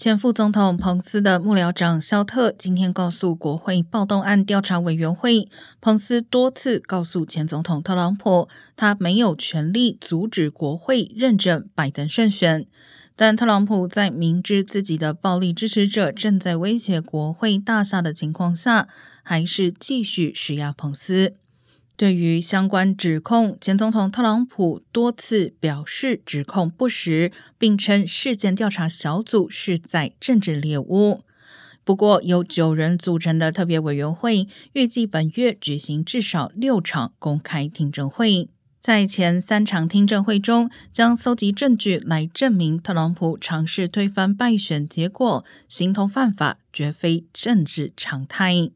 前副总统彭斯的幕僚长肖特今天告诉国会暴动案调查委员会，彭斯多次告诉前总统特朗普，他没有权利阻止国会认证拜登胜选。但特朗普在明知自己的暴力支持者正在威胁国会大厦的情况下，还是继续施压彭斯。对于相关指控，前总统特朗普多次表示指控不实，并称事件调查小组是在政治猎物。不过，由九人组成的特别委员会预计本月举行至少六场公开听证会，在前三场听证会中，将搜集证据来证明特朗普尝试推翻败选结果，形同犯法，绝非政治常态。